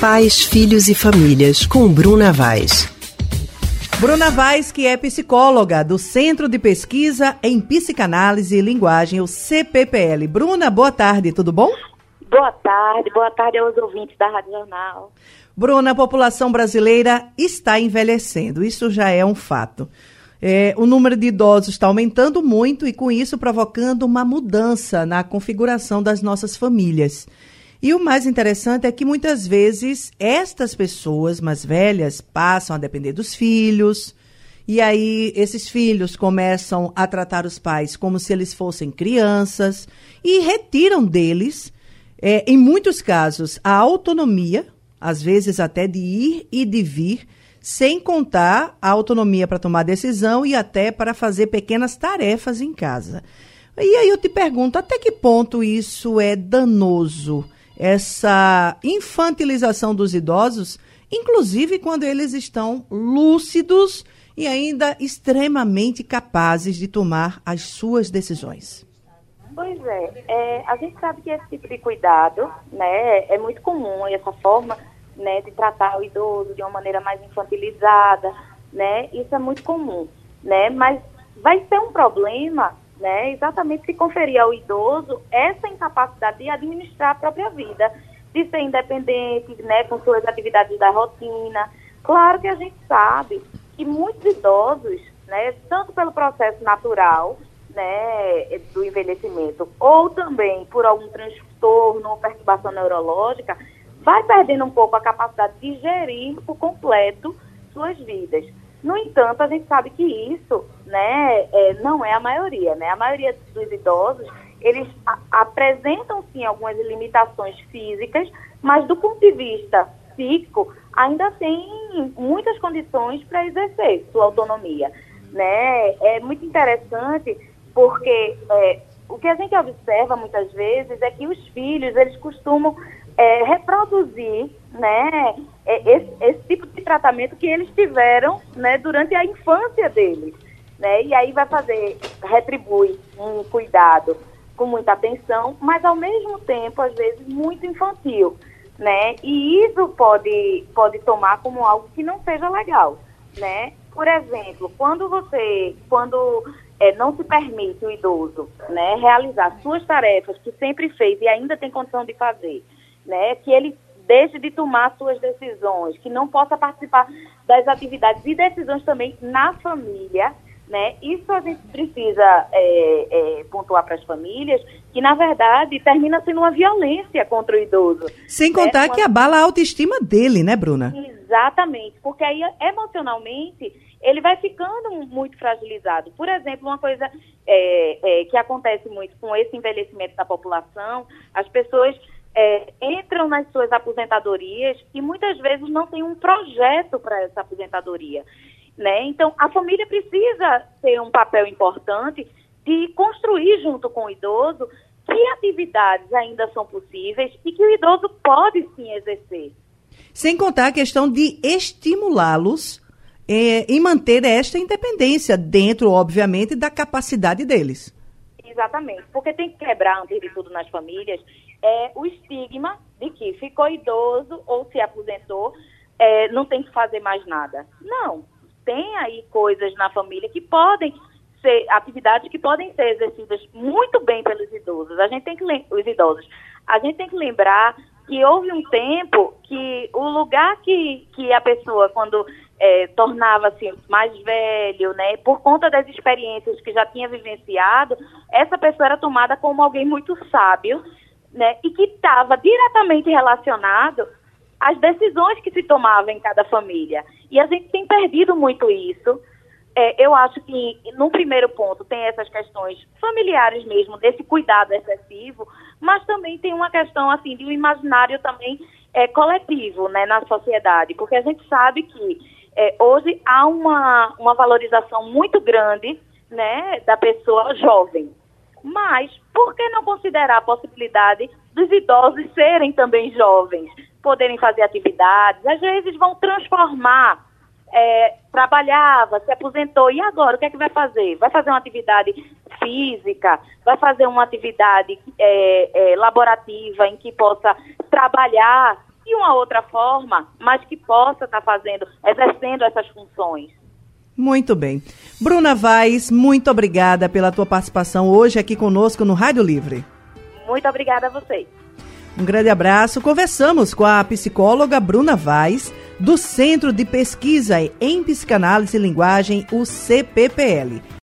Pais, Filhos e Famílias, com Bruna Vaz. Bruna Vaz, que é psicóloga do Centro de Pesquisa em Psicanálise e Linguagem, o CPPL. Bruna, boa tarde, tudo bom? Boa tarde, boa tarde aos ouvintes da Rádio Jornal. Bruna, a população brasileira está envelhecendo, isso já é um fato. É, o número de idosos está aumentando muito e, com isso, provocando uma mudança na configuração das nossas famílias. E o mais interessante é que muitas vezes estas pessoas mais velhas passam a depender dos filhos, e aí esses filhos começam a tratar os pais como se eles fossem crianças e retiram deles, é, em muitos casos, a autonomia, às vezes até de ir e de vir, sem contar a autonomia para tomar decisão e até para fazer pequenas tarefas em casa. E aí eu te pergunto, até que ponto isso é danoso? Essa infantilização dos idosos, inclusive quando eles estão lúcidos e ainda extremamente capazes de tomar as suas decisões. Pois é, é, a gente sabe que esse tipo de cuidado, né, é muito comum essa forma, né, de tratar o idoso de uma maneira mais infantilizada, né, isso é muito comum, né, mas vai ser um problema né? Exatamente se conferir ao idoso essa incapacidade de administrar a própria vida, de ser independente, né, com suas atividades da rotina. Claro que a gente sabe que muitos idosos, né, tanto pelo processo natural, né, do envelhecimento, ou também por algum transtorno ou perturbação neurológica, vai perdendo um pouco a capacidade de gerir por completo suas vidas. No entanto, a gente sabe que isso né, é, não é a maioria. Né? A maioria dos idosos, eles a, apresentam sim algumas limitações físicas, mas do ponto de vista psíquico, ainda tem muitas condições para exercer sua autonomia. Né? É muito interessante porque é, o que a gente observa muitas vezes é que os filhos, eles costumam é, reproduzir né, é, esse, esse, tipo de tratamento que eles tiveram né, durante a infância deles. Né? E aí vai fazer, retribui um cuidado com muita atenção, mas ao mesmo tempo, às vezes, muito infantil. Né? E isso pode, pode tomar como algo que não seja legal. Né? Por exemplo, quando você, quando é, não se permite o idoso né, realizar suas tarefas que sempre fez e ainda tem condição de fazer, né, que ele deixe de tomar suas decisões, que não possa participar das atividades e decisões também na família, né? Isso a gente precisa é, é, pontuar para as famílias, que na verdade termina sendo uma violência contra o idoso. Sem né? contar uma... que abala a autoestima dele, né, Bruna? Exatamente, porque aí emocionalmente ele vai ficando muito fragilizado. Por exemplo, uma coisa é, é que acontece muito com esse envelhecimento da população, as pessoas é, entram nas suas aposentadorias e muitas vezes não tem um projeto para essa aposentadoria. Né? Então, a família precisa ter um papel importante de construir junto com o idoso que atividades ainda são possíveis e que o idoso pode sim exercer. Sem contar a questão de estimulá-los é, em manter esta independência, dentro, obviamente, da capacidade deles. Exatamente, porque tem que quebrar, antes de tudo, nas famílias, é o estigma de que ficou idoso ou se aposentou, é, não tem que fazer mais nada. Não, tem aí coisas na família que podem ser atividades que podem ser exercidas muito bem pelos idosos. A gente tem que os idosos. A gente tem que lembrar que houve um tempo que o lugar que, que a pessoa quando é, tornava-se mais velho, né, por conta das experiências que já tinha vivenciado, essa pessoa era tomada como alguém muito sábio né, e que estava diretamente relacionado às decisões que se tomavam em cada família. E a gente tem perdido muito isso. É, eu acho que, no primeiro ponto, tem essas questões familiares mesmo, desse cuidado excessivo, mas também tem uma questão, assim, de um imaginário também é, coletivo, né, na sociedade, porque a gente sabe que é, hoje há uma, uma valorização muito grande, né, da pessoa jovem, mas por que não considerar a possibilidade dos idosos serem também jovens, poderem fazer atividades? Às vezes vão transformar. É, trabalhava, se aposentou, e agora o que é que vai fazer? Vai fazer uma atividade física, vai fazer uma atividade é, é, laborativa em que possa trabalhar. de uma outra forma, mas que possa estar tá fazendo, exercendo essas funções. Muito bem. Bruna Vaz, muito obrigada pela tua participação hoje aqui conosco no Rádio Livre. Muito obrigada a vocês. Um grande abraço. Conversamos com a psicóloga Bruna Vaz, do Centro de Pesquisa em Psicanálise e Linguagem, o CPPL.